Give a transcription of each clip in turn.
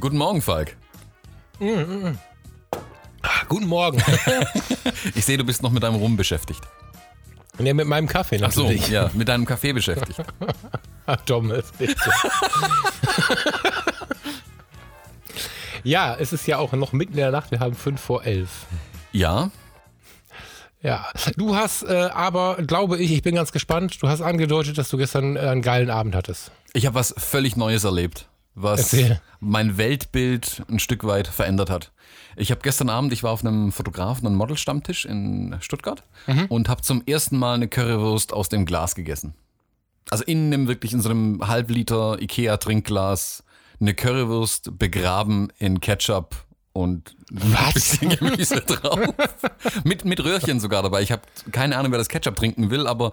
Guten Morgen, Falk. Guten Morgen. Ich sehe, du bist noch mit deinem Rum beschäftigt. ja, mit meinem Kaffee Ach so, natürlich. ja, mit deinem Kaffee beschäftigt. Thomas, bitte. ja, es ist ja auch noch mitten in der Nacht. Wir haben fünf vor elf. Ja, Ja, du hast äh, aber, glaube ich, ich bin ganz gespannt, du hast angedeutet, dass du gestern äh, einen geilen Abend hattest. ich habe was völlig Neues erlebt, was Erzähl. mein Weltbild ein Stück weit verändert hat. Ich habe gestern Abend, ich war auf einem Fotografen- und Modelstammtisch in Stuttgart und habe zum ersten Mal eine Currywurst aus dem Glas gegessen. Also in einem wirklich in so einem Halbliter Ikea Trinkglas eine Currywurst begraben in Ketchup und ein bisschen Gemüse drauf. mit, mit Röhrchen sogar dabei. Ich habe keine Ahnung, wer das Ketchup trinken will, aber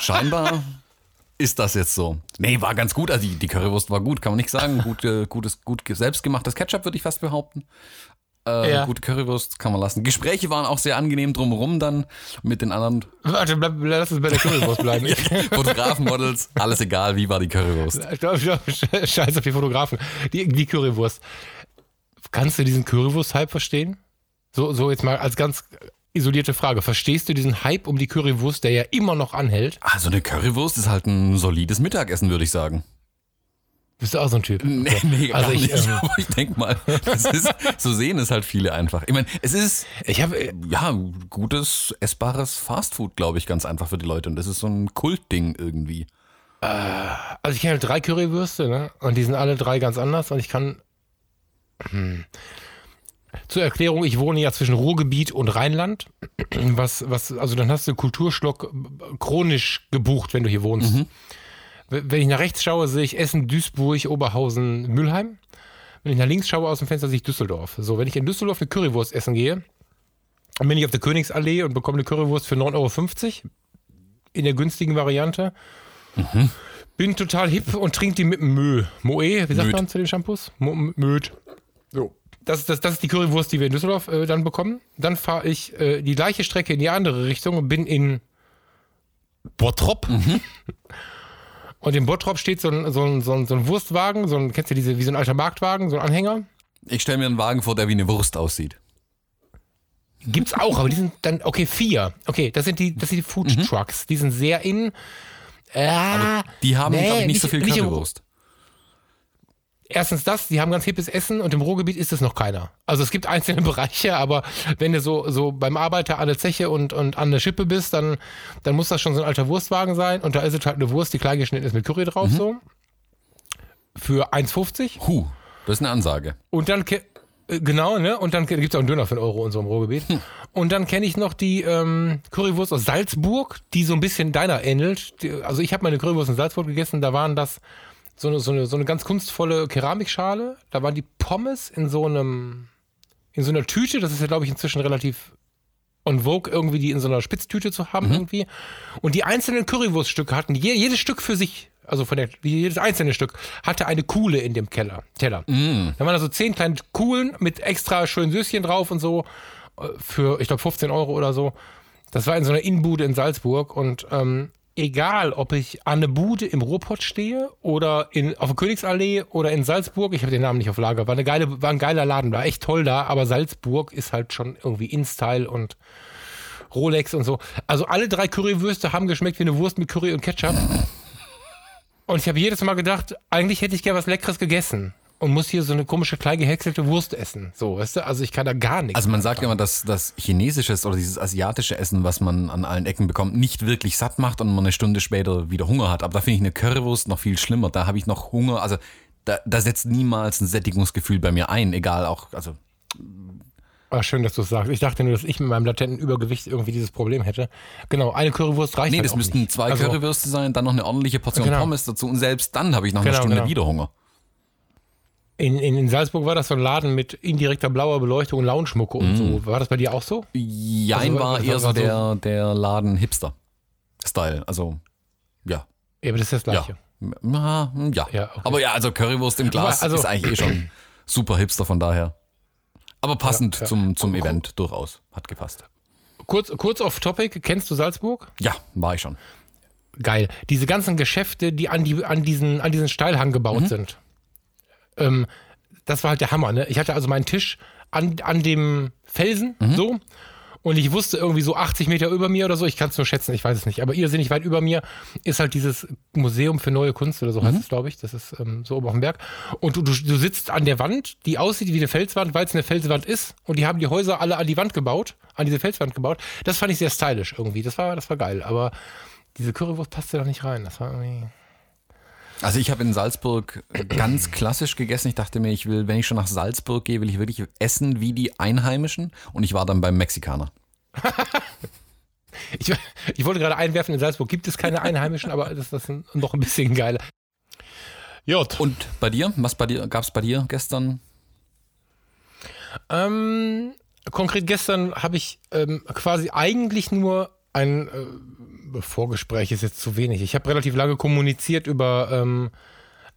scheinbar ist das jetzt so. Nee, war ganz gut. Also die, die Currywurst war gut, kann man nicht sagen. Gut, äh, gutes, gut ge- selbstgemachtes Ketchup, würde ich fast behaupten. Äh, Ja. Gute Currywurst kann man lassen. Gespräche waren auch sehr angenehm drumherum dann mit den anderen Warte, bleib, lass uns bei der Currywurst bleiben. Fotografen, Models. Alles egal, wie war die Currywurst. Stopp, stopp, Scheiß auf die Fotografen. Die, die Currywurst. Kannst du diesen Currywurst-Hype verstehen? So, so jetzt mal als ganz isolierte Frage. Verstehst du diesen Hype um die Currywurst, der ja immer noch anhält? Also eine Currywurst ist halt ein solides Mittagessen, würde ich sagen. Bist du auch so ein Typ? Nee, nee gar Also ich, nicht. ähm, ich denke mal, ist, so sehen es halt viele einfach. Ich meine, es ist Ich habe ja gutes, essbares Fastfood, glaube ich, ganz einfach für die Leute. Und das ist so ein Kultding irgendwie. Also ich kenne drei Currywürste, ne? Und die sind alle drei ganz anders. Und ich kann. Hm. Zur Erklärung, ich wohne ja zwischen Ruhrgebiet und Rheinland. Was, was, also dann hast du Kulturschlock chronisch gebucht, wenn du hier wohnst. W- Wenn ich nach rechts schaue, sehe ich Essen, Duisburg, Oberhausen, Mülheim. Wenn ich nach links schaue aus dem Fenster, sehe ich Düsseldorf. So, wenn ich in Düsseldorf eine Currywurst essen gehe, dann bin ich auf der Königsallee und bekomme eine Currywurst für 9,50 Euro in der günstigen Variante. Bin total hip und trinke die mit Mö. Moe, wie sagt Möd. man zu den Shampoos? Mo Möd. So. Das, ist das, das ist die Currywurst, die wir in Düsseldorf äh, dann bekommen. Dann fahre ich äh, die gleiche Strecke in die andere Richtung und bin in Bottrop. Und in Bottrop steht so ein, so, ein, so, ein, so ein Wurstwagen, so ein, kennst du diese, wie so ein alter Marktwagen, so ein Anhänger. Ich stelle mir einen Wagen vor, der wie eine Wurst aussieht. Gibt's auch, aber die sind dann, okay, vier. Okay, das sind die, das sind die Food Trucks. Die sind sehr in. Äh, Die haben, Nee, glaube ich, nicht, nicht- so viel im- Currywurst. Erstens das, die haben ganz hippes Essen und im Ruhrgebiet ist es noch keiner. Also es gibt einzelne Bereiche, aber wenn du so, so beim Arbeiter an der Zeche und, und an der Schippe bist, dann, dann muss das schon so ein alter Wurstwagen sein und da ist es halt eine Wurst, die klein geschnitten ist mit Curry drauf so. Für 1,50 Huh, das ist eine Ansage. und dann äh, Genau, ne? Und dann gibt es auch einen Döner für einen Euro in so einem Ruhrgebiet. Und dann kenne ich noch die ähm, Currywurst aus Salzburg, die so ein bisschen deiner ähnelt. Die, also ich habe meine Currywurst in Salzburg gegessen, da waren das so eine, so, eine, so eine ganz kunstvolle Keramikschale. Da waren die Pommes in so einem, in so einer Tüte, das ist ja, glaube ich, inzwischen relativ on vogue, irgendwie die in so einer Spitztüte zu haben irgendwie. Und die einzelnen Currywurststücke hatten je, jedes Stück für sich, also von der, jedes einzelne Stück, hatte eine Kuhle in dem Keller, Teller. Da waren also zehn kleine Kuhlen mit extra schönen Süßchen drauf und so äh, für, ich glaube, 15 Euro oder so. Das war in so einer Innenbude in Salzburg und ähm, egal, ob ich an der Bude im Ruhrpott stehe oder in, auf der Königsallee oder in Salzburg, ich habe den Namen nicht auf Lager, war, eine geile, war ein geiler Laden, war echt toll da, aber Salzburg ist halt schon irgendwie InStyle und Rolex und so. Also alle drei Currywürste haben geschmeckt wie eine Wurst mit Curry und Ketchup. Und ich habe jedes Mal gedacht, eigentlich hätte ich gerne was Leckeres gegessen. Und muss hier so eine komische, klein gehäckselte Wurst essen. So, weißt du? Also ich kann da gar nichts. Also man sagt immer, dass das chinesisches oder dieses asiatische Essen, was man an allen Ecken bekommt, nicht wirklich satt macht und man eine Stunde später wieder Hunger hat. Aber da finde ich eine Currywurst noch viel schlimmer. Da habe ich noch Hunger. Also da, da setzt niemals ein Sättigungsgefühl bei mir ein. Egal auch, also Ah, schön, dass du es sagst. Ich dachte nur, dass ich mit meinem latenten Übergewicht irgendwie dieses Problem hätte. Genau, eine Currywurst reicht nee, halt das müssten nicht. zwei Also, Currywürste sein, dann noch eine ordentliche Portion Genau. Pommes dazu und selbst dann habe ich einer Genau, Stunde genau. wieder Hunger. In, in, in Salzburg war das so ein Laden mit indirekter blauer Beleuchtung und Lounge-Mucke und so. War das bei dir auch so? Jein Also, war eher so der, der Laden Hipster-Style. Also, ja. Ja, aber das ist das Gleiche. Ja, ja. Ja, okay. Aber ja, also Currywurst im Glas also- ist eigentlich eh schon super hipster von daher. Aber passend Ja, zum, zum Event durchaus. Hat gepasst. Kurz, kurz off Topic, kennst du Salzburg? Ja, war ich schon. Geil. Diese ganzen Geschäfte, die an, die, an, diesen, an diesen Steilhang gebaut Mhm. sind. Ähm, das war halt der Hammer. Ne? Ich hatte also meinen Tisch an, an dem Felsen, Mhm. so. Und ich wusste irgendwie so 80 Meter über mir oder so, ich kann es nur schätzen, ich weiß es nicht, aber irrsinnig weit über mir ist halt dieses Museum für neue Kunst oder so Mhm. heißt es, glaube ich. Das ist ähm, so oben auf dem Berg. Und du, du, du sitzt an der Wand, die aussieht wie eine Felswand, weil es eine Felswand ist. Und die haben die Häuser alle an die Wand gebaut, an diese Felswand gebaut. Das fand ich sehr stylisch irgendwie. Das war, das war geil. Aber diese Currywurst passte da nicht rein. Das war irgendwie. Also ich habe in Salzburg ganz klassisch gegessen. Ich dachte mir, ich will, wenn ich schon nach Salzburg gehe, will ich wirklich essen wie die Einheimischen. Und ich war dann beim Mexikaner. Ich, ich wollte gerade einwerfen, in Salzburg gibt es keine Einheimischen, aber das, ist noch ein bisschen geiler. Jod. Und bei dir? Was bei dir gab es bei dir gestern? Ähm, konkret gestern habe ich ähm, quasi eigentlich nur ein äh, Vorgespräch ist jetzt zu wenig. Ich habe relativ lange kommuniziert über ähm,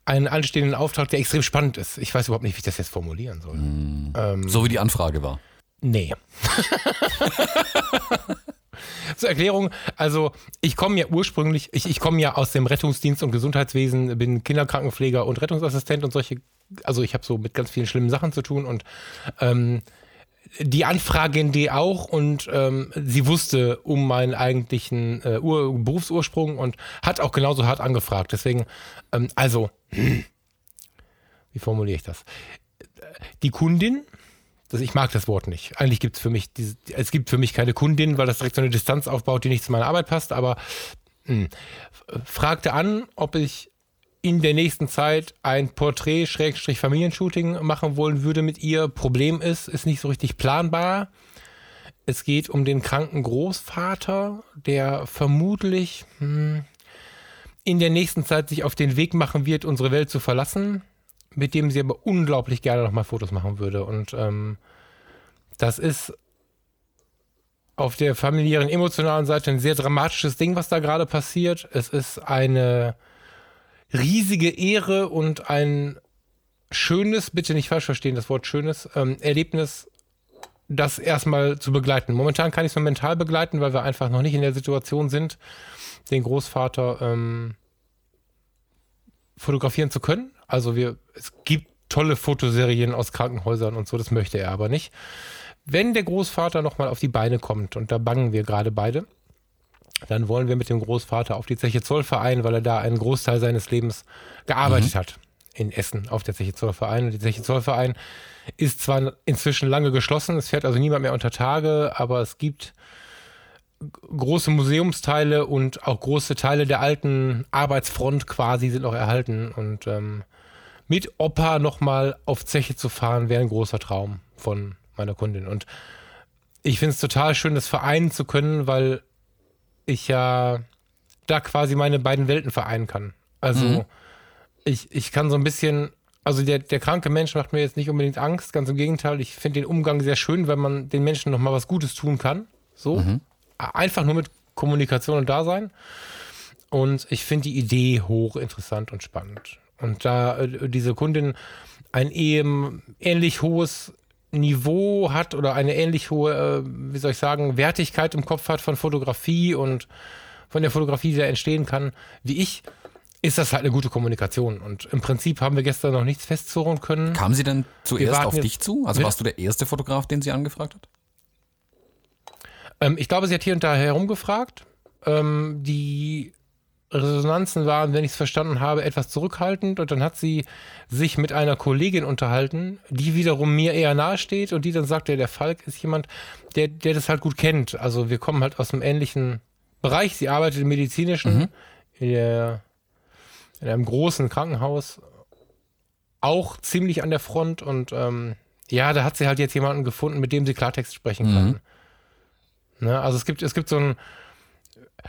einen anstehenden Auftrag, der extrem spannend ist. Ich weiß überhaupt nicht, wie ich das jetzt formulieren soll. Ähm, So wie die Anfrage war. Nee. Zur Erklärung, also ich komme ja ursprünglich, ich, ich komme ja aus dem Rettungsdienst und Gesundheitswesen, bin Kinderkrankenpfleger und Rettungsassistent und solche, also ich habe so mit ganz vielen schlimmen Sachen zu tun und ähm, die Anfragin die auch und ähm, sie wusste um meinen eigentlichen äh, Ur Berufsursprung und hat auch genauso hart angefragt. Deswegen, ähm, also, wie formuliere ich das? Die Kundin, das, ich mag das Wort nicht. Eigentlich gibt es für mich, diese, es gibt für mich keine Kundin, weil das direkt so eine Distanz aufbaut, die nicht zu meiner Arbeit passt, aber mh, fragte an, ob ich in der nächsten Zeit ein Porträt-Familienshooting machen wollen würde mit ihr. Problem ist, ist nicht so richtig planbar. Es geht um den kranken Großvater, der vermutlich hm, in der nächsten Zeit sich auf den Weg machen wird, unsere Welt zu verlassen, mit dem sie aber unglaublich gerne nochmal Fotos machen würde. Und ähm, das ist auf der familiären, emotionalen Seite ein sehr dramatisches Ding, was da gerade passiert. Es ist eine riesige Ehre und ein schönes, bitte nicht falsch verstehen, das Wort schönes, ähm, Erlebnis, das erstmal zu begleiten. Momentan kann ich es nur mental begleiten, weil wir einfach noch nicht in der Situation sind, den Großvater ähm, fotografieren zu können. Also wir, es gibt tolle Fotoserien aus Krankenhäusern und so, das möchte er aber nicht. Wenn der Großvater nochmal auf die Beine kommt, und da bangen wir gerade beide, dann wollen wir mit dem Großvater auf die Zeche Zollverein, weil er da einen Großteil seines Lebens gearbeitet hat. In Essen auf der Zeche Zollverein. Und die Zeche Zollverein ist zwar inzwischen lange geschlossen, es fährt also niemand mehr unter Tage, aber es gibt große Museumsteile und auch große Teile der alten Arbeitsfront quasi sind noch erhalten. Und ähm, mit Opa nochmal auf Zeche zu fahren, wäre ein großer Traum von meiner Kundin. Und ich finde es total schön, das vereinen zu können, weil ich ja da quasi meine beiden Welten vereinen kann. Also ich, ich kann so ein bisschen, also der, der kranke Mensch macht mir jetzt nicht unbedingt Angst, ganz im Gegenteil. Ich finde den Umgang sehr schön, weil man den Menschen nochmal was Gutes tun kann. So. Einfach nur mit Kommunikation und Dasein. Und ich finde die Idee hochinteressant und spannend. Und da äh, diese Kundin ein eben ähnlich hohes Niveau hat oder eine ähnlich hohe, äh, wie soll ich sagen, Wertigkeit im Kopf hat von Fotografie und von der Fotografie, die da entstehen kann, wie ich, ist das halt eine gute Kommunikation. Und im Prinzip haben wir gestern noch nichts festzurren können. Kam sie denn zuerst auf dich zu? Also warst du der erste Fotograf, den sie angefragt hat? Ähm, ich glaube, sie hat hier und da herumgefragt. Ähm, die Resonanzen waren, wenn ich es verstanden habe, etwas zurückhaltend. Und dann hat sie sich mit einer Kollegin unterhalten, die wiederum mir eher nahe steht und die dann sagte, der Falk ist jemand, der, der das halt gut kennt. Also wir kommen halt aus einem ähnlichen Bereich. Sie arbeitet im medizinischen, in, der, in einem großen Krankenhaus, auch ziemlich an der Front. Und ähm, ja, da hat sie halt jetzt jemanden gefunden, mit dem sie Klartext sprechen kann. Ne? Also es gibt, es gibt so ein,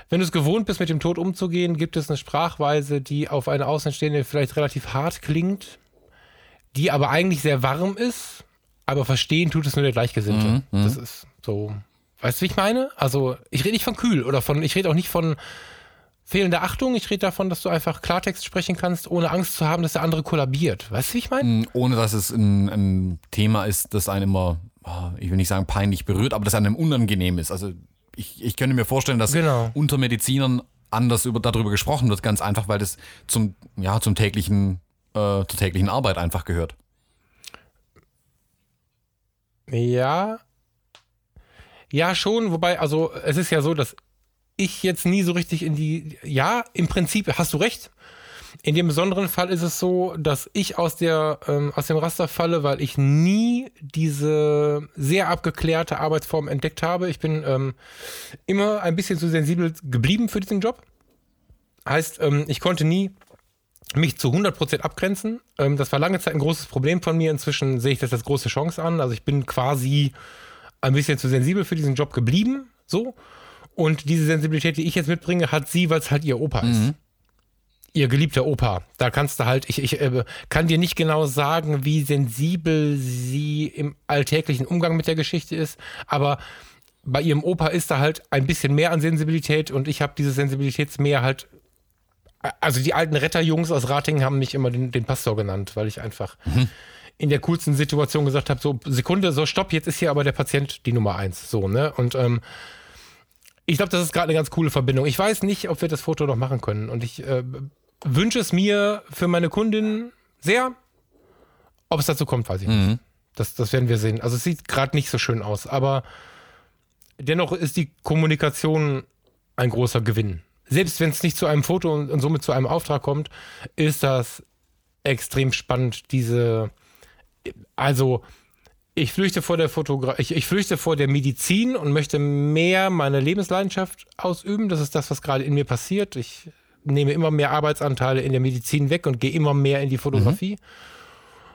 wenn du es gewohnt bist, mit dem Tod umzugehen, gibt es eine Sprachweise, die auf eine Außenstehende vielleicht relativ hart klingt, die aber eigentlich sehr warm ist, aber verstehen tut es nur der Gleichgesinnte. Das ist so, weißt du, wie ich meine? Also ich rede nicht von kühl oder von, ich rede auch nicht von fehlende Achtung. Ich rede davon, dass du einfach Klartext sprechen kannst, ohne Angst zu haben, dass der andere kollabiert. Weißt du, wie ich meine? Mm, Ohne dass es ein, ein Thema ist, das einem immer, ah, ich will nicht sagen peinlich berührt, aber das einem unangenehm ist. Also ich, ich könnte mir vorstellen, dass Genau. unter Medizinern anders über, darüber gesprochen wird, ganz einfach, weil das zum, ja, zum täglichen, äh, zur täglichen Arbeit einfach gehört. Ja. Ja, schon, wobei, also es ist ja so, dass ich jetzt nie so richtig in die. Ja, im Prinzip hast du recht. In dem besonderen Fall ist es so, dass ich aus, der, ähm, aus dem Raster falle, weil ich nie diese sehr abgeklärte Arbeitsform entdeckt habe. Ich bin ähm, immer ein bisschen zu sensibel geblieben für diesen Job. Heißt, ähm, ich konnte nie mich zu 100% abgrenzen. Ähm, das war lange Zeit ein großes Problem von mir. Inzwischen sehe ich das als große Chance an. Also ich bin quasi ein bisschen zu sensibel für diesen Job geblieben. So. Und diese Sensibilität, die ich jetzt mitbringe, hat sie, weil es halt ihr Opa ist. Ihr geliebter Opa. Da kannst du halt, ich, ich äh, kann dir nicht genau sagen, wie sensibel sie im alltäglichen Umgang mit der Geschichte ist, aber bei ihrem Opa ist da halt ein bisschen mehr an Sensibilität und ich habe diese Sensibilitätsmehr halt. Also die alten Retterjungs aus Ratingen haben mich immer den, den Pastor genannt, weil ich einfach in der coolsten Situation gesagt habe: so, Sekunde, so stopp, jetzt ist hier aber der Patient die Nummer eins. So, ne? Und ähm, ich glaube, das ist gerade eine ganz coole Verbindung. Ich weiß nicht, ob wir das Foto noch machen können. Und ich äh, wünsche es mir für meine Kundin sehr. Ob es dazu kommt, weiß ich nicht. Das, das werden wir sehen. Also es sieht gerade nicht so schön aus, aber dennoch ist die Kommunikation ein großer Gewinn. Selbst wenn es nicht zu einem Foto und, und somit zu einem Auftrag kommt, ist das extrem spannend, diese, also ich flüchte vor der Fotogra ich, ich flüchte vor der Medizin und möchte mehr meine Lebensleidenschaft ausüben. Das ist das, was gerade in mir passiert. Ich nehme immer mehr Arbeitsanteile in der Medizin weg und gehe immer mehr in die Fotografie.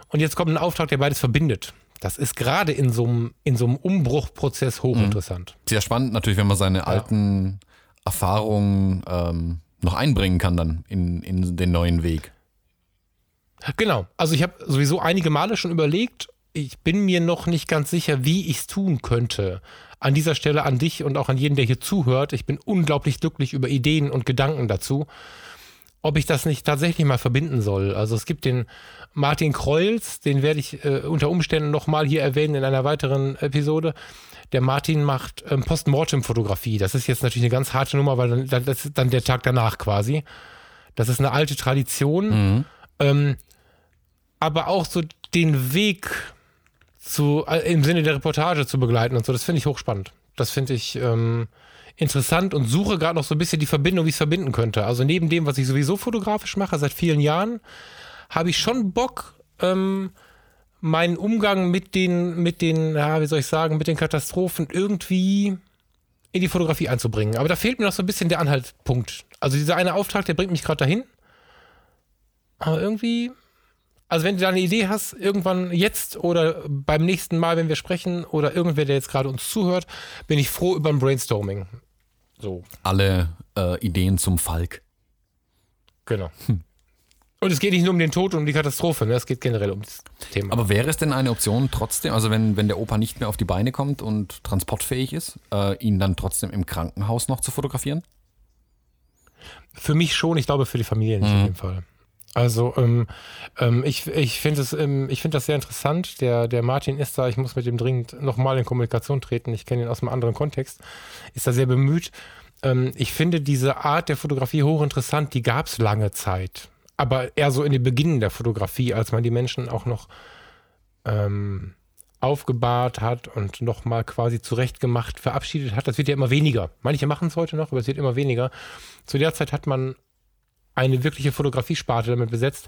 Und jetzt kommt ein Auftrag, der beides verbindet. Das ist gerade in so einem in so einem Umbruchprozess hochinteressant. Sehr spannend natürlich, wenn man seine alten Erfahrungen ähm, noch einbringen kann dann in, in den neuen Weg. Genau. Also ich habe sowieso einige Male schon überlegt. Ich bin mir noch nicht ganz sicher, wie ich es tun könnte. An dieser Stelle an dich und auch an jeden, der hier zuhört. Ich bin unglaublich glücklich über Ideen und Gedanken dazu. Ob ich das nicht tatsächlich mal verbinden soll. Also es gibt den Martin Kreuz, den werde ich äh, unter Umständen nochmal hier erwähnen in einer weiteren Episode. Der Martin macht ähm, Postmortem-Fotografie. Das ist jetzt natürlich eine ganz harte Nummer, weil dann, das ist dann der Tag danach quasi. Das ist eine alte Tradition. Ähm, aber auch so den Weg zu, äh, im Sinne der Reportage zu begleiten und so, das finde ich hochspannend. Das finde ich ähm, interessant und suche gerade noch so ein bisschen die Verbindung, wie ich es verbinden könnte. Also neben dem, was ich sowieso fotografisch mache seit vielen Jahren, habe ich schon Bock, ähm, meinen Umgang mit den, mit den, ja, wie soll ich sagen, mit den Katastrophen irgendwie in die Fotografie einzubringen. Aber da fehlt mir noch so ein bisschen der Anhaltspunkt. Also dieser eine Auftrag, der bringt mich gerade dahin. Aber irgendwie, also wenn du da eine Idee hast, irgendwann jetzt oder beim nächsten Mal, wenn wir sprechen, oder irgendwer, der jetzt gerade uns zuhört, bin ich froh über ein Brainstorming. So, Alle äh, Ideen zum Falk. genau. Und es geht nicht nur um den Tod und um die Katastrophe, ne? es geht generell um das Thema. Aber wäre es denn eine Option trotzdem, also wenn, wenn der Opa nicht mehr auf die Beine kommt und transportfähig ist, äh, ihn dann trotzdem im Krankenhaus noch zu fotografieren? Für mich schon, ich glaube für die Familie nicht in dem Fall. Also ähm, ähm, ich, ich finde ähm, ich finde das sehr interessant. Der, der Martin ist da, ich muss mit ihm dringend nochmal in Kommunikation treten. Ich kenne ihn aus einem anderen Kontext. Ist da sehr bemüht. Ähm, ich finde diese Art der Fotografie hochinteressant, die gab es lange Zeit. Aber eher so in den Beginnen der Fotografie, als man die Menschen auch noch ähm, aufgebahrt hat und nochmal quasi zurechtgemacht, verabschiedet hat. Das wird ja immer weniger. Manche machen es heute noch, aber es wird immer weniger. Zu der Zeit hat man eine wirkliche Fotografiesparte damit besetzt.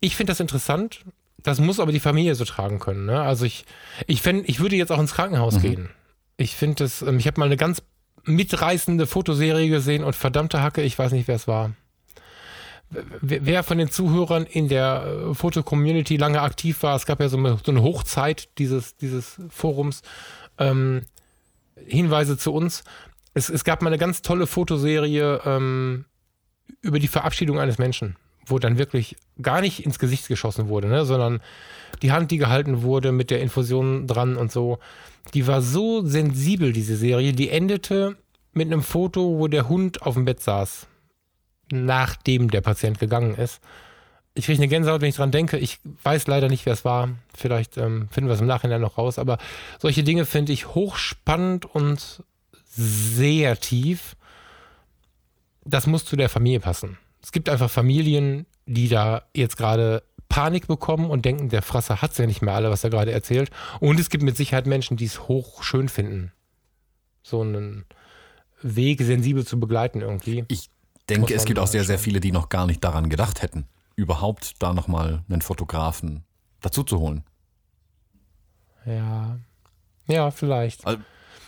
Ich finde das interessant. Das muss aber die Familie so tragen können. Ne? Also ich, ich, fänd, ich würde jetzt auch ins Krankenhaus gehen. Ich finde das, ähm, ich habe mal eine ganz mitreißende Fotoserie gesehen und verdammte Hacke, ich weiß nicht, wer es war. Wer von den Zuhörern in der äh, Foto-Community lange aktiv war, es gab ja so eine, so eine Hochzeit dieses, dieses Forums, ähm, Hinweise zu uns. Es, es gab mal eine ganz tolle Fotoserie ähm, über die Verabschiedung eines Menschen, wo dann wirklich gar nicht ins Gesicht geschossen wurde, ne, sondern die Hand, die gehalten wurde mit der Infusion dran und so, die war so sensibel, diese Serie, die endete mit einem Foto, wo der Hund auf dem Bett saß nachdem der Patient gegangen ist. Ich kriege eine Gänsehaut, wenn ich dran denke. Ich weiß leider nicht, wer es war. Vielleicht ähm, finden wir es im Nachhinein noch raus. Aber solche Dinge finde ich hochspannend und sehr tief. Das muss zu der Familie passen. Es gibt einfach Familien, die da jetzt gerade Panik bekommen und denken, der Frasser hat es ja nicht mehr alle, was er gerade erzählt. Und es gibt mit Sicherheit Menschen, die es hoch schön finden, so einen Weg sensibel zu begleiten irgendwie. Ich denke, es gibt auch sehr, sehr viele, die noch gar nicht daran gedacht hätten überhaupt da nochmal einen Fotografen dazu zu holen. Ja. Ja, vielleicht. Also,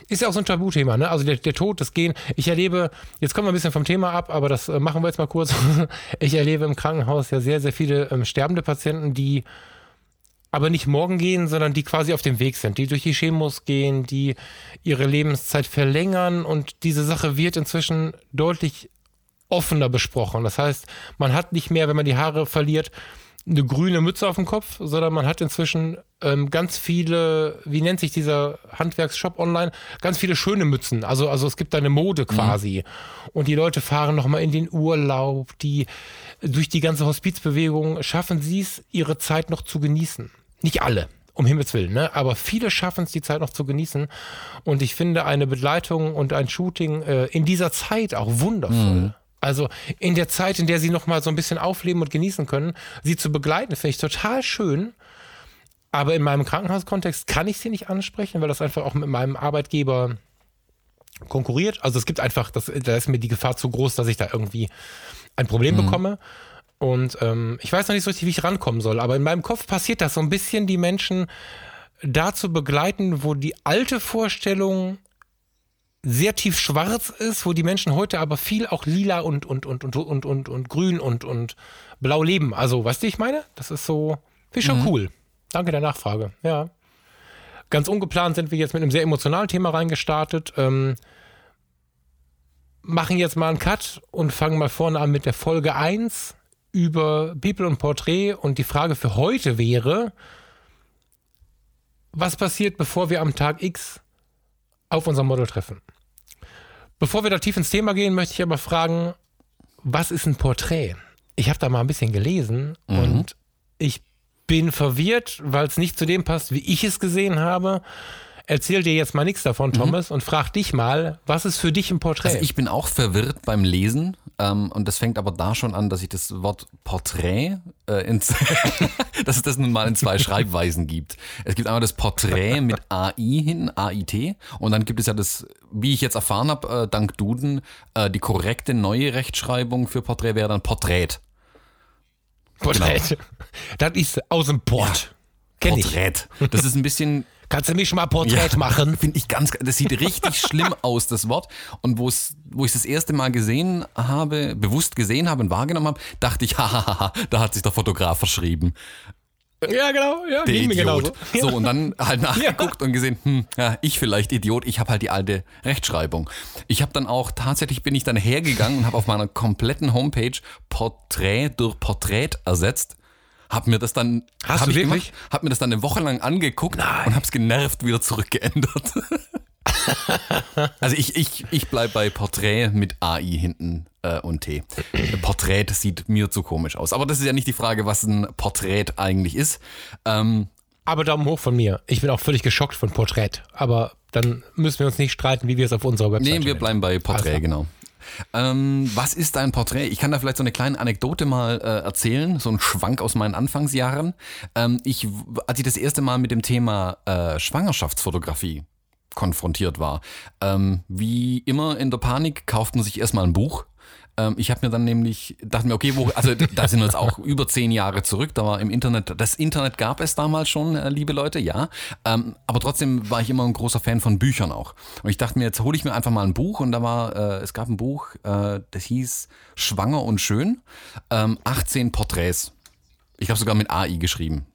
ist ja auch so ein Tabuthema, ne? Also der, der Tod, das Gehen. Ich erlebe, jetzt kommen wir ein bisschen vom Thema ab, aber das äh, machen wir jetzt mal kurz. ich erlebe im Krankenhaus ja sehr, sehr viele ähm, sterbende Patienten, die aber nicht morgen gehen, sondern die quasi auf dem Weg sind, die durch die Chemos gehen, die ihre Lebenszeit verlängern und diese Sache wird inzwischen deutlich offener besprochen. Das heißt, man hat nicht mehr, wenn man die Haare verliert, eine grüne Mütze auf dem Kopf, sondern man hat inzwischen ähm, ganz viele, wie nennt sich dieser Handwerksshop online, ganz viele schöne Mützen. Also, also es gibt da eine Mode mhm. quasi. Mhm. Und die Leute fahren nochmal in den Urlaub, die durch die ganze Hospizbewegung schaffen sie es, ihre Zeit noch zu genießen. Nicht alle, um Himmels Willen, ne? aber viele schaffen es, die Zeit noch zu genießen. Und ich finde eine Begleitung und ein Shooting äh, in dieser Zeit auch wundervoll. Mhm. Also in der Zeit, in der sie noch mal so ein bisschen aufleben und genießen können, sie zu begleiten, finde ich total schön. Aber in meinem Krankenhauskontext kann ich sie nicht ansprechen, weil das einfach auch mit meinem Arbeitgeber konkurriert. Also es gibt einfach, das, da ist mir die Gefahr zu groß, dass ich da irgendwie ein Problem mhm. bekomme. Und ähm, ich weiß noch nicht so richtig, wie ich rankommen soll. Aber in meinem Kopf passiert das so ein bisschen, die Menschen dazu begleiten, wo die alte Vorstellung sehr tief schwarz ist, wo die Menschen heute aber viel auch lila und, und, und, und, und, und, und grün und, und blau leben. Also, weißt du, ich meine? Das ist so, finde ich schon mhm. cool. Danke der Nachfrage. Ja. Ganz ungeplant sind wir jetzt mit einem sehr emotionalen Thema reingestartet. Ähm, machen jetzt mal einen Cut und fangen mal vorne an mit der Folge 1 über People und Porträt. Und die Frage für heute wäre, was passiert, bevor wir am Tag X auf unser Model treffen. Bevor wir da tief ins Thema gehen, möchte ich aber fragen, was ist ein Porträt? Ich habe da mal ein bisschen gelesen mhm. und ich bin verwirrt, weil es nicht zu dem passt, wie ich es gesehen habe erzähl dir jetzt mal nichts davon, mhm. Thomas, mhm. und frag dich mal, was ist für dich ein Porträt? Also ich bin auch verwirrt beim Lesen ähm, und das fängt aber da schon an, dass ich das Wort Porträt, äh, dass es das nun mal in zwei Schreibweisen gibt. Es gibt einmal das Porträt mit AI hin, AIT, und dann gibt es ja das, wie ich jetzt erfahren habe, äh, dank Duden, äh, die korrekte neue Rechtschreibung für Porträt wäre dann Porträt. Porträt. Genau. Das ist aus dem Port. Ja. Porträt. Ich. Das ist ein bisschen Kannst du mich mal Porträt ja, machen? Finde ich ganz, das sieht richtig schlimm aus, das Wort. Und wo es, wo ich das erste Mal gesehen habe, bewusst gesehen habe und wahrgenommen habe, dachte ich, hahaha, da hat sich der Fotograf verschrieben. Ja, genau, ja, der Idiot. Genauso. So, und dann halt nachgeguckt ja. und gesehen, hm, ja, ich vielleicht Idiot, ich habe halt die alte Rechtschreibung. Ich habe dann auch, tatsächlich bin ich dann hergegangen und habe auf meiner kompletten Homepage Porträt durch Porträt ersetzt hab mir das dann, Hast hab du wirklich? Gemacht, hab mir das dann eine Woche lang angeguckt Nein. und hab's genervt wieder zurückgeändert. also ich, ich, ich bleib bei Porträt mit AI hinten äh, und T. Porträt sieht mir zu komisch aus. Aber das ist ja nicht die Frage, was ein Porträt eigentlich ist. Ähm, aber Daumen hoch von mir. Ich bin auch völlig geschockt von Porträt. Aber dann müssen wir uns nicht streiten, wie wir es auf unserer Website Nee, wir bleiben bei Porträt, also. genau. Ähm, was ist dein Porträt? Ich kann da vielleicht so eine kleine Anekdote mal äh, erzählen, so ein Schwank aus meinen Anfangsjahren. Ähm, ich, als ich das erste Mal mit dem Thema äh, Schwangerschaftsfotografie konfrontiert war, ähm, wie immer in der Panik kauft man sich erstmal ein Buch ähm, ich habe mir dann nämlich, dachte mir, okay, wo, also da sind wir jetzt auch über zehn Jahre zurück, da war im Internet, das Internet gab es damals schon, äh, liebe Leute, ja. Ähm, aber trotzdem war ich immer ein großer Fan von Büchern auch. Und ich dachte mir, jetzt hole ich mir einfach mal ein Buch und da war, äh, es gab ein Buch, äh, das hieß Schwanger und Schön, ähm, 18 Porträts. Ich habe sogar mit AI geschrieben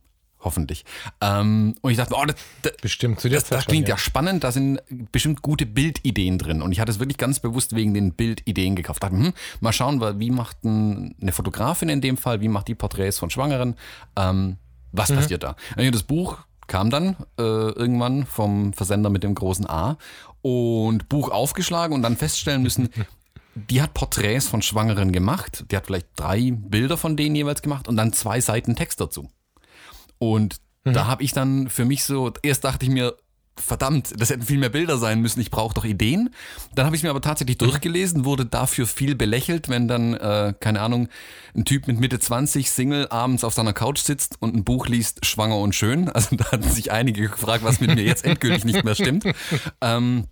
hoffentlich. Ähm, und ich dachte, oh, das, das, bestimmt zu der das, das klingt ja. ja. spannend, da sind bestimmt gute Bildideen drin. Und ich hatte es wirklich ganz bewusst wegen den Bildideen gekauft. Dachte, hm, mal schauen, wie macht ein, eine Fotografin in dem Fall, wie macht die Porträts von Schwangeren, ähm, was mhm. passiert da? Das Buch kam dann äh, irgendwann vom Versender mit dem großen A und Buch aufgeschlagen und dann feststellen müssen, die hat Porträts von Schwangeren gemacht. Die hat vielleicht drei Bilder von denen jeweils gemacht und dann zwei Seiten Text dazu. Und mhm. da habe ich dann für mich so, erst dachte ich mir, verdammt, das hätten viel mehr Bilder sein müssen, ich brauche doch Ideen. Dann habe ich mir aber tatsächlich mhm. durchgelesen, wurde dafür viel belächelt, wenn dann, äh, keine Ahnung, ein Typ mit Mitte 20, Single, abends auf seiner Couch sitzt und ein Buch liest, schwanger und schön. Also da hatten sich einige gefragt, was mit mir jetzt endgültig nicht mehr stimmt. Ähm,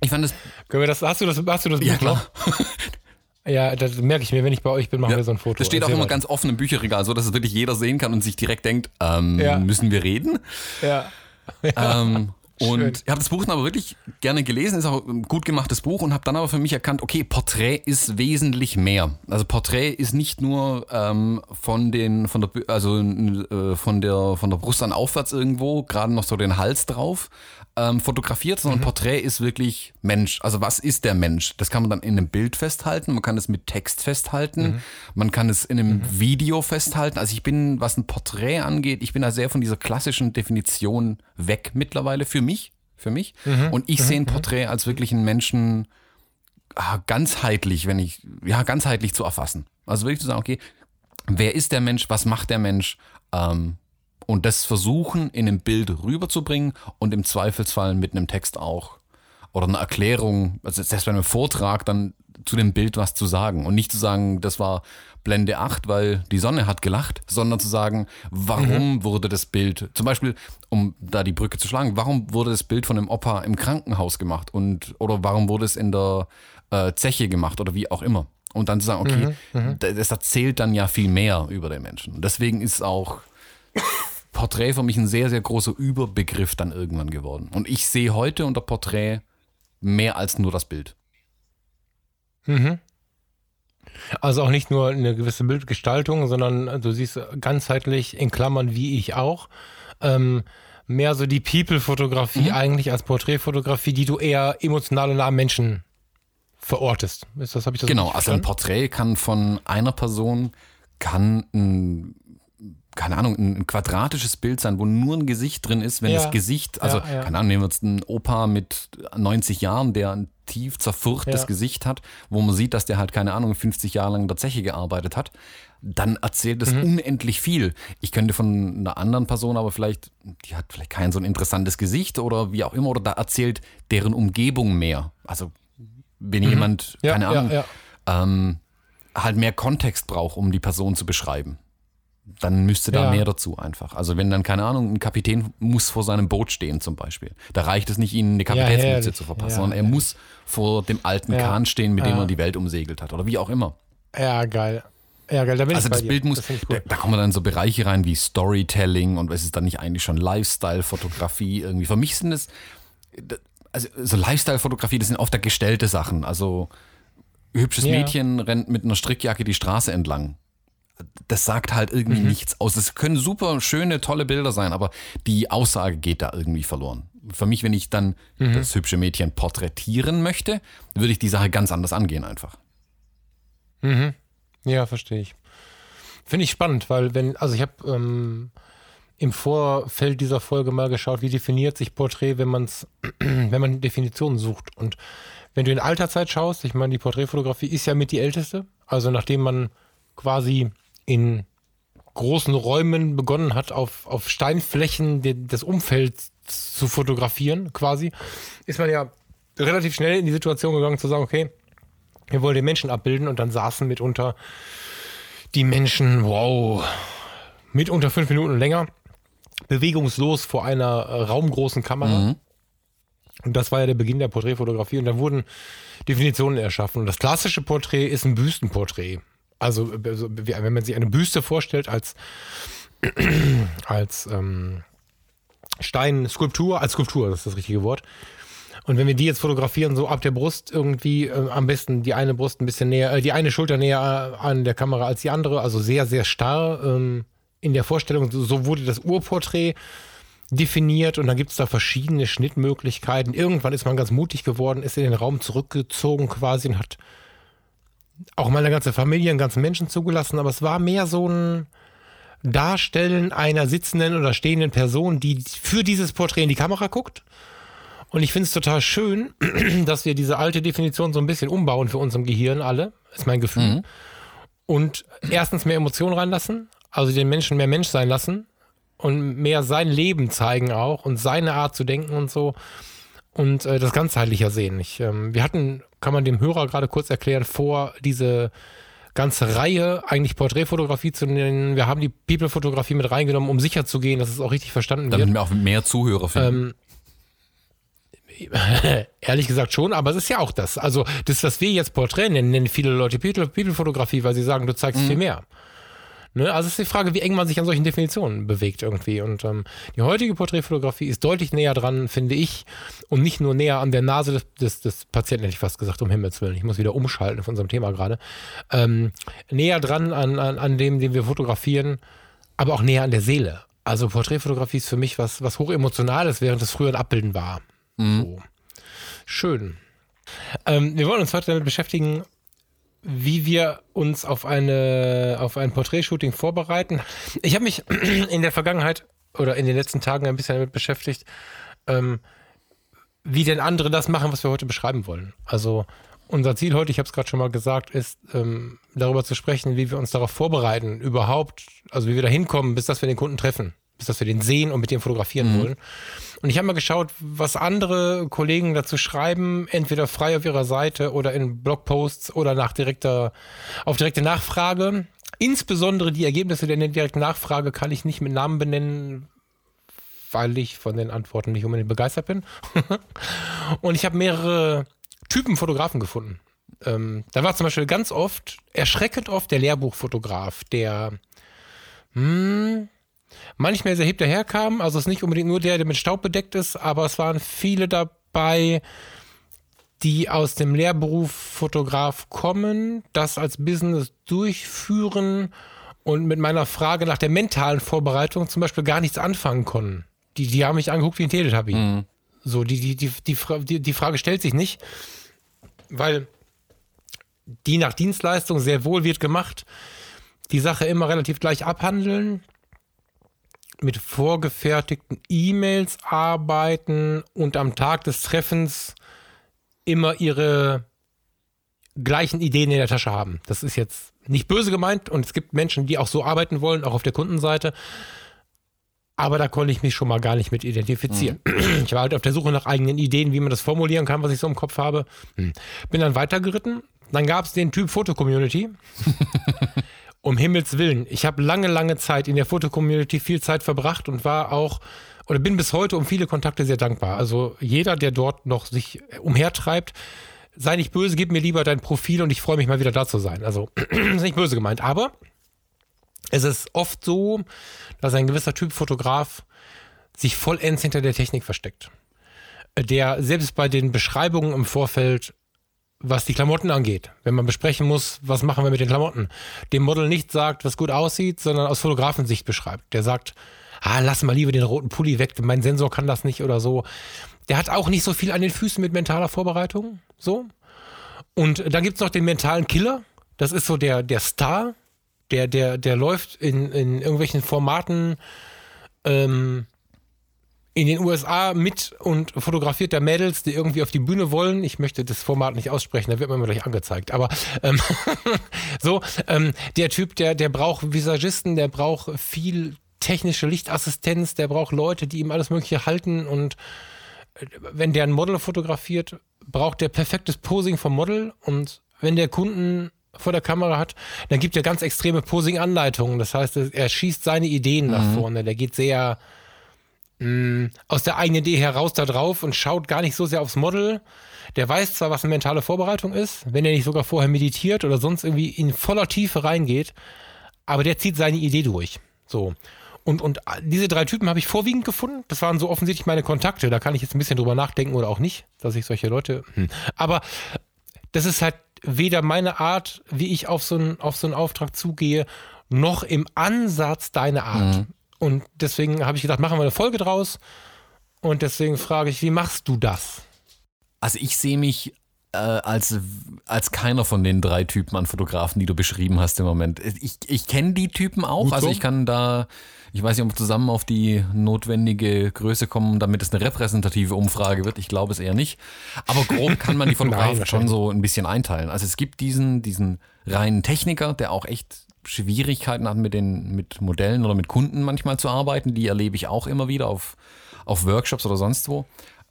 ich fand das. Können wir das, hast du das, hast du das ja, klar. Ja, das merke ich mir, wenn ich bei euch bin, machen ja. wir so ein Foto. Das steht auch immer ganz offen im Bücherregal, so dass es wirklich jeder sehen kann und sich direkt denkt, ähm, ja. müssen wir reden? Ja. ja. Ähm, und Schön. ich habe das Buch dann aber wirklich gerne gelesen, ist auch ein gut gemachtes Buch und habe dann aber für mich erkannt, okay, Porträt ist wesentlich mehr. Also Porträt ist nicht nur ähm, von den, von der, also äh, von der, von der Brust an aufwärts irgendwo, gerade noch so den Hals drauf, ähm, fotografiert, sondern mhm. Porträt ist wirklich Mensch. Also was ist der Mensch? Das kann man dann in einem Bild festhalten, man kann es mit Text festhalten, mhm. man kann es in einem mhm. Video festhalten. Also ich bin, was ein Porträt angeht, ich bin da sehr von dieser klassischen Definition weg mittlerweile für mich, für mich. Mhm. Und ich mhm. sehe ein mhm. Porträt als wirklich einen Menschen ah, ganzheitlich, wenn ich, ja, ganzheitlich zu erfassen. Also wirklich zu sagen, okay, wer ist der Mensch, was macht der Mensch? Ähm, und das versuchen in einem Bild rüberzubringen und im Zweifelsfall mit einem Text auch oder einer Erklärung, also selbst bei einem Vortrag dann zu dem Bild was zu sagen und nicht zu sagen, das war Blende 8, weil die Sonne hat gelacht, sondern zu sagen, warum mhm. wurde das Bild, zum Beispiel, um da die Brücke zu schlagen, warum wurde das Bild von dem Opa im Krankenhaus gemacht und oder warum wurde es in der äh, Zeche gemacht oder wie auch immer. Und dann zu sagen, okay, mhm, mhm. das erzählt dann ja viel mehr über den Menschen. Deswegen ist auch Porträt für mich ein sehr, sehr großer Überbegriff dann irgendwann geworden. Und ich sehe heute unter Porträt mehr als nur das Bild. Mhm. Also auch nicht nur eine gewisse Bildgestaltung, sondern du siehst ganzheitlich in Klammern wie ich auch. Ähm, mehr so die People-Fotografie mhm. eigentlich als Porträtfotografie, die du eher emotional nah am Menschen verortest. Ist das, habe ich das Genau, also ein Porträt kann von einer Person, kann ein keine Ahnung, ein, quadratisches Bild sein, wo nur ein Gesicht drin ist, wenn ja. das Gesicht, also, ja, ja. keine Ahnung, nehmen wir jetzt einen Opa mit 90 Jahren, der ein tief zerfurchtes Gesicht hat, wo man sieht, dass der halt, keine Ahnung, 50 Jahre lang in der Zeche gearbeitet hat, dann erzählt es mhm. unendlich viel. Ich könnte von einer anderen Person aber vielleicht, die hat vielleicht kein so ein interessantes Gesicht oder wie auch immer, oder da erzählt deren Umgebung mehr. Also, wenn mhm. jemand, keine Ahnung, ähm, halt mehr Kontext braucht, um die Person zu beschreiben dann müsste da ja. mehr dazu einfach. Also wenn dann, keine Ahnung, ein Kapitän muss vor seinem Boot stehen zum Beispiel. Da reicht es nicht, ihnen eine Kapitänsmütze ja, zu verpassen, ja, sondern er muss vor dem alten Kahn stehen, mit dem er die Welt umsegelt hat oder wie auch immer. Ja, geil. Ja, geil, da bin also ich das Bild muss, das da, da, kommen dann so Bereiche rein wie Storytelling und was ist dann nicht eigentlich schon Lifestyle-Fotografie irgendwie. Für mich sind es, also so Lifestyle-Fotografie, das sind oft da gestellte Sachen. Also hübsches Mädchen rennt mit einer Strickjacke die Straße entlang das sagt halt irgendwie mhm. nichts aus. Es können super schöne, tolle Bilder sein, aber die Aussage geht da irgendwie verloren. Für mich, wenn ich dann mhm. das hübsche Mädchen porträtieren möchte, würde ich die Sache ganz anders angehen einfach. Mhm. Ja, verstehe ich. Finde ich spannend, weil wenn, also ich habe ähm, im Vorfeld dieser Folge mal geschaut, wie definiert sich Porträt, wenn man es, wenn man Definitionen sucht. Und wenn du in alter Zeit schaust, ich meine, die Porträtfotografie ist ja mit die älteste. Also nachdem man quasi in großen Räumen begonnen hat, auf, auf Steinflächen de, des Umfelds zu fotografieren, quasi, ist man ja relativ schnell in die Situation gegangen zu sagen, okay, wir wollen den Menschen abbilden und dann saßen mitunter die Menschen, wow, mitunter fünf Minuten länger, bewegungslos vor einer äh, raumgroßen Kamera. Mhm. Und das war ja der Beginn der Porträtfotografie und da wurden Definitionen erschaffen. Und das klassische Porträt ist ein Büstenporträt. Also, also wenn man sich eine Büste vorstellt als, als ähm, Steinskulptur, als Skulptur, das ist das richtige Wort. Und wenn wir die jetzt fotografieren, so ab der Brust irgendwie, äh, am besten die eine Brust ein bisschen näher, äh, die eine Schulter näher an der Kamera als die andere, also sehr, sehr starr ähm, in der Vorstellung, so wurde das Urporträt definiert und dann gibt es da verschiedene Schnittmöglichkeiten. Irgendwann ist man ganz mutig geworden, ist in den Raum zurückgezogen quasi und hat auch meine ganze Familie, einen ganzen Menschen zugelassen, aber es war mehr so ein Darstellen einer sitzenden oder stehenden Person, die für dieses Porträt in die Kamera guckt Und ich finde es total schön, dass wir diese alte Definition so ein bisschen umbauen für uns im Gehirn alle, ist mein Gefühl. Mhm. Und erstens mehr Emotionen reinlassen, also den Menschen mehr Mensch sein lassen und mehr sein Leben zeigen auch und seine Art zu denken und so und äh, das ganzheitlicher sehen. Ich, ähm, wir hatten, kann man dem Hörer gerade kurz erklären, vor diese ganze Reihe eigentlich Porträtfotografie zu nennen. Wir haben die People-Fotografie mit reingenommen, um sicher zu gehen, dass es auch richtig verstanden Damit wird. Damit wir auch mehr Zuhörer finden. Ähm, ehrlich gesagt schon, aber es ist ja auch das. Also das, was wir jetzt Porträt nennen, nennen viele Leute People-Fotografie, weil sie sagen, du zeigst mhm. viel mehr. Ne? Also es ist die Frage, wie eng man sich an solchen Definitionen bewegt irgendwie. Und ähm, die heutige Porträtfotografie ist deutlich näher dran, finde ich, und nicht nur näher an der Nase des, des, des Patienten, hätte ich fast gesagt, um Himmels Willen. Ich muss wieder umschalten von unserem Thema gerade. Ähm, näher dran an, an, an dem, den wir fotografieren, aber auch näher an der Seele. Also Porträtfotografie ist für mich was, was hochemotionales, während es früher ein Abbilden war. Mhm. So. Schön. Ähm, wir wollen uns heute damit beschäftigen, wie wir uns auf eine auf ein Porträtshooting vorbereiten. Ich habe mich in der Vergangenheit oder in den letzten Tagen ein bisschen damit beschäftigt, ähm, wie denn andere das machen, was wir heute beschreiben wollen. Also unser Ziel heute, ich habe es gerade schon mal gesagt, ist ähm, darüber zu sprechen, wie wir uns darauf vorbereiten, überhaupt, also wie wir da hinkommen, bis dass wir den Kunden treffen bis dass wir den sehen und mit dem fotografieren mhm. wollen. Und ich habe mal geschaut, was andere Kollegen dazu schreiben, entweder frei auf ihrer Seite oder in Blogposts oder nach direkter, auf direkte Nachfrage. Insbesondere die Ergebnisse der direkten Nachfrage kann ich nicht mit Namen benennen, weil ich von den Antworten nicht unbedingt begeistert bin. und ich habe mehrere Typen Fotografen gefunden. Ähm, da war zum Beispiel ganz oft, erschreckend oft, der Lehrbuchfotograf, der, hm, manchmal sehr hinterherkam. Also es ist nicht unbedingt nur der, der mit Staub bedeckt ist, aber es waren viele dabei, die aus dem Lehrberuf Fotograf kommen, das als Business durchführen und mit meiner Frage nach der mentalen Vorbereitung zum Beispiel gar nichts anfangen konnten. Die, die haben mich angeguckt wie ein Teletubby. Mhm. So, die, die, die, die, die Frage stellt sich nicht, weil die nach Dienstleistung sehr wohl wird gemacht, die Sache immer relativ gleich abhandeln mit vorgefertigten E-Mails arbeiten und am Tag des Treffens immer ihre gleichen Ideen in der Tasche haben. Das ist jetzt nicht böse gemeint und es gibt Menschen, die auch so arbeiten wollen, auch auf der Kundenseite. Aber da konnte ich mich schon mal gar nicht mit identifizieren. Mhm. Ich war halt auf der Suche nach eigenen Ideen, wie man das formulieren kann, was ich so im Kopf habe. Hm. Bin dann weitergeritten. Dann gab es den Typ Foto-Community. um Himmels Willen, ich habe lange, lange Zeit in der Fotocommunity viel Zeit verbracht und war auch oder bin bis heute um viele Kontakte sehr dankbar. Also jeder, der dort noch sich umhertreibt, sei nicht böse, gib mir lieber dein Profil und ich freue mich mal wieder da zu sein. Also ist nicht böse gemeint, aber es ist oft so, dass ein gewisser Typ Fotograf sich vollends hinter der Technik versteckt. Der selbst bei den Beschreibungen im Vorfeld was die Klamotten angeht. Wenn man besprechen muss, was machen wir mit den Klamotten, dem Model nicht sagt, was gut aussieht, sondern aus Fotografensicht beschreibt. Der sagt, ah, lass mal lieber den roten Pulli weg, mein Sensor kann das nicht oder so. Der hat auch nicht so viel an den Füßen mit mentaler Vorbereitung. So. Und dann gibt es noch den mentalen Killer. Das ist so der, der Star, der, der, der läuft in, in irgendwelchen Formaten ähm, in den USA mit und fotografiert da Mädels, die irgendwie auf die Bühne wollen. Ich möchte das Format nicht aussprechen, da wird man immer gleich angezeigt. Aber ähm, so, ähm, der Typ, der, der braucht Visagisten, der braucht viel technische Lichtassistenz, der braucht Leute, die ihm alles Mögliche halten und äh, wenn der ein Model fotografiert, braucht der perfektes Posing vom Model und wenn der Kunden vor der Kamera hat, dann gibt er ganz extreme Posing-Anleitungen. Das heißt, er schießt seine Ideen nach mhm. vorne. Der geht sehr mh, mm, aus der eigenen Idee heraus da drauf und schaut gar nicht so sehr aufs Model. Der weiß zwar, was eine mentale Vorbereitung ist, wenn er nicht sogar vorher meditiert oder sonst irgendwie in voller Tiefe reingeht, aber der zieht seine Idee durch. So. Und, und diese drei Typen habe ich vorwiegend gefunden. Das waren so offensichtlich meine Kontakte. Da kann ich jetzt ein bisschen drüber nachdenken oder auch nicht, dass ich solche Leute. Hm. Aber das ist halt weder meine Art, wie ich auf so einen, auf so einen Auftrag zugehe, noch im Ansatz deine Art. Mhm. Und deswegen habe ich gedacht, machen wir eine Folge draus. Und deswegen frage ich, wie machst du das? Also ich sehe mich äh, als, als keiner von den drei Typen an Fotografen, die du beschrieben hast im Moment. Ich, ich kenne die Typen auch, Gut also so. ich kann da Ich weiß nicht, ob wir zusammen auf die notwendige Größe kommen, damit es eine repräsentative Umfrage wird. Ich glaube es eher nicht. Aber grob kann man die Fotografen Nein, schon so ein bisschen einteilen. Also es gibt diesen, diesen reinen Techniker, der auch echt Schwierigkeiten hat, mit den mit Modellen oder mit Kunden manchmal zu arbeiten. Die erlebe ich auch immer wieder auf, auf Workshops oder sonst wo.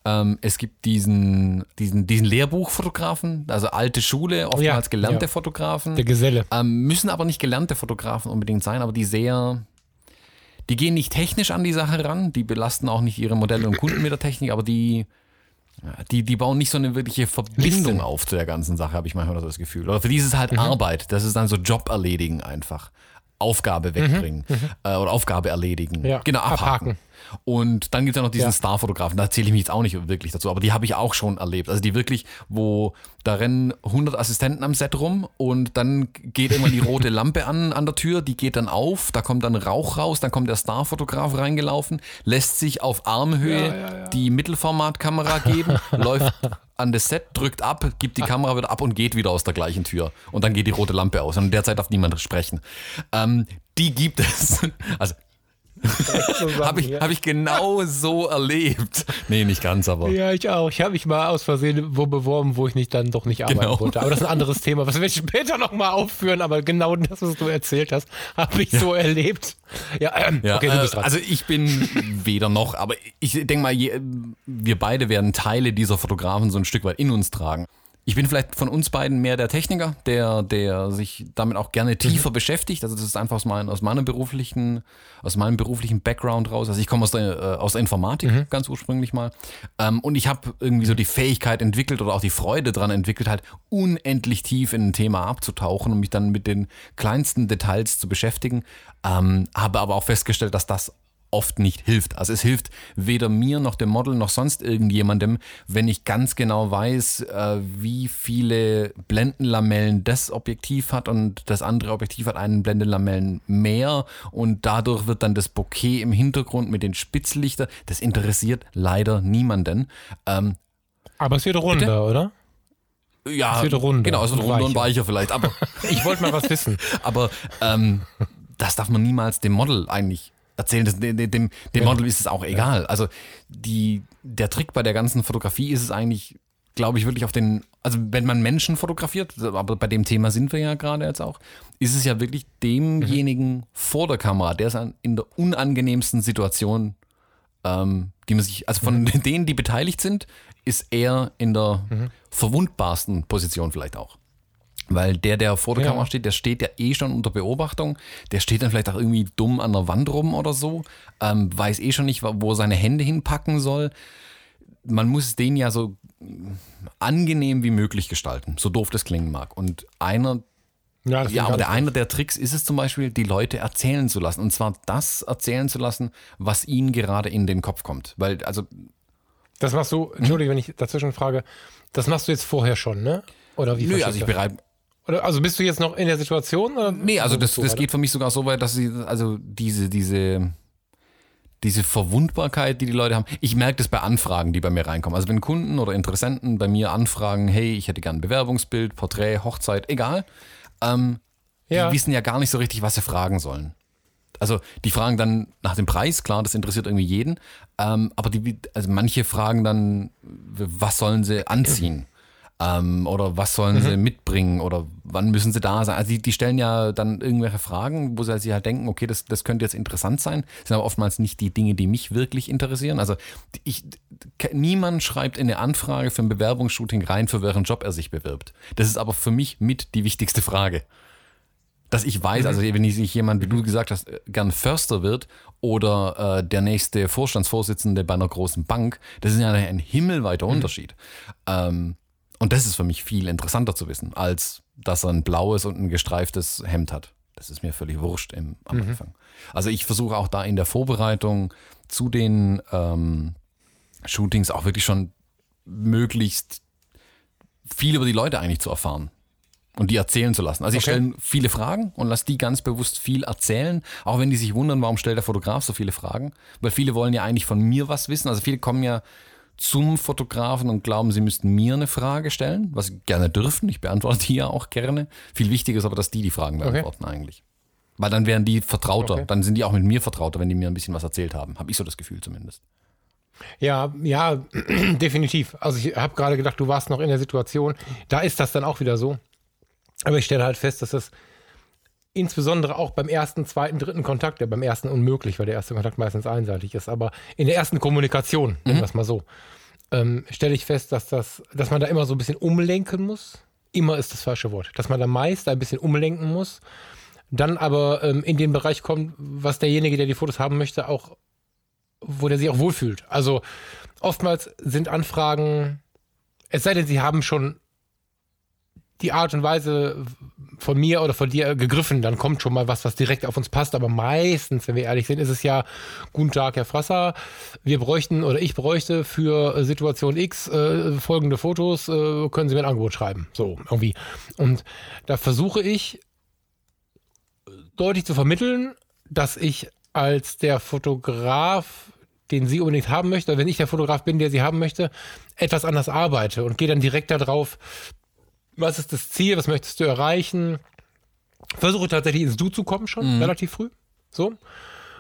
Ähm, es gibt diesen, diesen, diesen Lehrbuchfotografen, also alte Schule, oftmals Ja, gelernte ja. Fotografen. Der Geselle. Ähm, müssen aber nicht gelernte Fotografen unbedingt sein, aber die sehr, die gehen nicht technisch an die Sache ran, die belasten auch nicht ihre Modelle und Kunden mit der Technik, aber die, die, die bauen nicht so eine wirkliche Verbindung auf zu der ganzen Sache, habe ich manchmal so das Gefühl. Oder für die ist es halt Arbeit, das ist dann so Job erledigen einfach. Aufgabe wegbringen äh, oder Aufgabe erledigen. Ja, Genau, abhaken. abhaken. Und dann gibt es ja noch diesen Ja. Starfotografen, da zähle ich mich jetzt auch nicht wirklich dazu, aber die habe ich auch schon erlebt. Also die wirklich, wo da rennen 100 Assistenten am Set rum und dann geht immer die rote Lampe an an der Tür, die geht dann auf, da kommt dann Rauch raus, dann kommt der Starfotograf reingelaufen, lässt sich auf Armhöhe die Mittelformatkamera geben, läuft an das Set, drückt ab, gibt die Kamera wieder ab und geht wieder aus der gleichen Tür. Und dann geht die rote Lampe aus. Und in der Zeit darf niemand sprechen. Ähm, die gibt es. Also habe ich, hab ich genau so erlebt. Nee, nicht ganz, aber. Ja, ich auch. Ich habe mich mal aus Versehen wo beworben, wo ich nicht dann doch nicht arbeiten Genau. wollte. Aber das ist ein anderes Thema, was wir später nochmal aufführen. Aber genau das, was du erzählt hast, habe ich so erlebt. Ja, ähm, Ja, okay, du bist äh, dran. also ich bin weder noch, aber ich denke mal, je, wir beide werden Teile dieser Fotografen so ein Stück weit in uns tragen. Ich bin vielleicht von uns beiden mehr der Techniker, der, der sich damit auch gerne tiefer beschäftigt. Also das ist einfach aus, mein, aus meinem beruflichen, aus meinem beruflichen Background raus. Also ich komme aus der, äh, aus der Informatik ganz ursprünglich mal. Ähm, und ich habe irgendwie so die Fähigkeit entwickelt oder auch die Freude daran entwickelt, halt unendlich tief in ein Thema abzutauchen und mich dann mit den kleinsten Details zu beschäftigen. Ähm, habe aber auch festgestellt, dass das oft nicht hilft. Also es hilft weder mir noch dem Model noch sonst irgendjemandem, wenn ich ganz genau weiß, äh, wie viele Blendenlamellen das Objektiv hat und das andere Objektiv hat einen Blendenlamellen mehr und dadurch wird dann das Bokeh im Hintergrund mit den Spitzlichter, das interessiert leider niemanden. Ähm, aber es wird runder, oder? ja, Es wird runder genau, es wird und runder und weicher. weicher vielleicht, aber Ich wollte mal was wissen. Aber ähm, das darf man niemals dem Model eigentlich erzählen. Das, dem dem, dem Model ist es auch egal. Also die, der Trick bei der ganzen Fotografie ist es eigentlich, glaube ich, wirklich auf den, also wenn man Menschen fotografiert, aber bei dem Thema sind wir ja gerade jetzt auch, ist es ja wirklich demjenigen vor der Kamera, der ist in der unangenehmsten Situation, ähm, die man sich, also von denen, die beteiligt sind, ist er in der verwundbarsten Position vielleicht auch. Weil der, der vor der Ja. Kamera steht, der steht ja eh schon unter Beobachtung. Der steht dann vielleicht auch irgendwie dumm an der Wand rum oder so. Ähm, weiß eh schon nicht, wo er seine Hände hinpacken soll. Man muss den ja so angenehm wie möglich gestalten, so doof das klingen mag. Und einer, Ja, ja, aber der einer der Tricks ist es zum Beispiel, die Leute erzählen zu lassen. Und zwar das erzählen zu lassen, was ihnen gerade in den Kopf kommt. Weil, also, Das machst du, Entschuldige, wenn ich dazwischen frage, das machst du jetzt vorher schon, ne? Oder wie nö, also ich bereite, also bist du jetzt noch in der Situation? Oder Nee, also das, das geht für mich sogar so weit, dass sie, also diese, diese, diese Verwundbarkeit, die die Leute haben. Ich merke das bei Anfragen, die bei mir reinkommen. Also wenn Kunden oder Interessenten bei mir anfragen, hey, ich hätte gern ein Bewerbungsbild, Porträt, Hochzeit, egal, ähm, Ja. die wissen ja gar nicht so richtig, was sie fragen sollen. Also die fragen dann nach dem Preis, klar, das interessiert irgendwie jeden. Ähm, aber die, also manche fragen dann, was sollen sie anziehen? Ähm, oder was sollen sie mitbringen? Oder wann müssen sie da sein? Also die, die stellen ja dann irgendwelche Fragen, wo sie sich halt denken, okay, das, das könnte jetzt interessant sein. Das sind aber oftmals nicht die Dinge, die mich wirklich interessieren. Also ich, niemand schreibt in eine Anfrage für ein Bewerbungsshooting rein, für welchen Job er sich bewirbt. Das ist aber für mich mit die wichtigste Frage dass ich weiß, also wenn ich sich jemand, wie du gesagt hast, äh, gern Förster wird oder äh, der nächste Vorstandsvorsitzende bei einer großen Bank, das ist ja ein himmelweiter Unterschied. Ähm, und das ist für mich viel interessanter zu wissen, als dass er ein blaues und ein gestreiftes Hemd hat. Das ist mir völlig wurscht im, am Anfang. Also ich versuche auch da in der Vorbereitung zu den ähm, Shootings auch wirklich schon möglichst viel über die Leute eigentlich zu erfahren und die erzählen zu lassen. Also ich Okay. stelle viele Fragen und lasse die ganz bewusst viel erzählen, auch wenn die sich wundern, warum stellt der Fotograf so viele Fragen, weil viele wollen ja eigentlich von mir was wissen. Also viele kommen ja zum Fotografen und glauben, sie müssten mir eine Frage stellen, was sie gerne dürfen. Ich beantworte die ja auch gerne. Viel wichtiger ist aber, dass die die Fragen beantworten eigentlich. Weil dann wären die vertrauter. Okay. Dann sind die auch mit mir vertrauter, wenn die mir ein bisschen was erzählt haben. Habe ich so das Gefühl zumindest. Ja, ja, definitiv. Also ich habe gerade gedacht, du warst noch in der Situation. Da ist das dann auch wieder so. Aber ich stelle halt fest, dass das insbesondere auch beim ersten, zweiten, dritten Kontakt, ja beim ersten unmöglich, weil der erste Kontakt meistens einseitig ist, aber in der ersten Kommunikation, nennen wir es mal so, ähm, stelle ich fest, dass das, dass man da immer so ein bisschen umlenken muss. Immer ist das falsche Wort. Dass man da meist ein bisschen umlenken muss, dann aber ähm, in den Bereich kommt, was derjenige, der die Fotos haben möchte, auch, wo der sich auch wohlfühlt. Also oftmals sind Anfragen, es sei denn, sie haben schon die Art und Weise von mir oder von dir gegriffen, dann kommt schon mal was, was direkt auf uns passt. Aber meistens, wenn wir ehrlich sind, ist es ja, guten Tag, Herr Frasser, wir bräuchten oder ich bräuchte für äh, Situation X äh, folgende Fotos, äh, können Sie mir ein Angebot schreiben. So, irgendwie. Und da versuche ich deutlich zu vermitteln, dass ich als der Fotograf den sie unbedingt haben möchte, wenn ich der Fotograf bin, der sie haben möchte, etwas anders arbeite und gehe dann direkt darauf, was ist das Ziel, was möchtest du erreichen. Versuche tatsächlich ins Du zu kommen schon, relativ früh. So.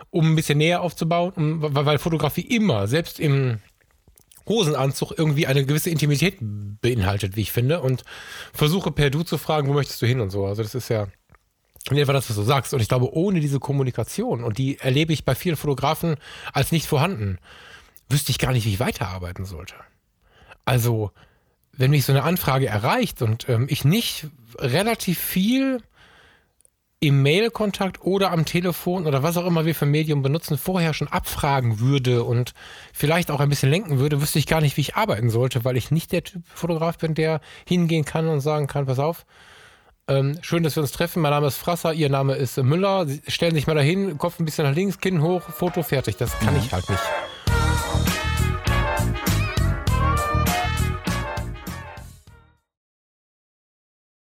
Um ein bisschen näher aufzubauen, um, weil, weil Fotografie immer, selbst im Hosenanzug, irgendwie eine gewisse Intimität beinhaltet, wie ich finde. Und versuche per Du zu fragen, wo möchtest du hin und so. Also das ist ja in etwa das, was du sagst. Und ich glaube, ohne diese Kommunikation, und die erlebe ich bei vielen Fotografen als nicht vorhanden, wüsste ich gar nicht, wie ich weiterarbeiten sollte. Also, wenn mich so eine Anfrage erreicht und ähm, ich nicht relativ viel im Mailkontakt oder am Telefon oder was auch immer wir für Medium benutzen, vorher schon abfragen würde und vielleicht auch ein bisschen lenken würde, wüsste ich gar nicht, wie ich arbeiten sollte, weil ich nicht der Typ Fotograf bin, der hingehen kann und sagen kann, pass auf, ähm, schön, dass wir uns treffen. Mein Name ist Frasser, Ihr Name ist Müller. Sie stellen sich mal dahin, Kopf ein bisschen nach links, Kinn hoch, Foto fertig. Das kann ich halt nicht.